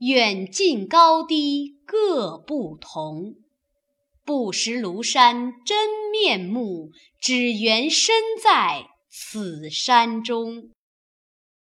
远近高低各不同，不识庐山真面目，只缘身在此山中。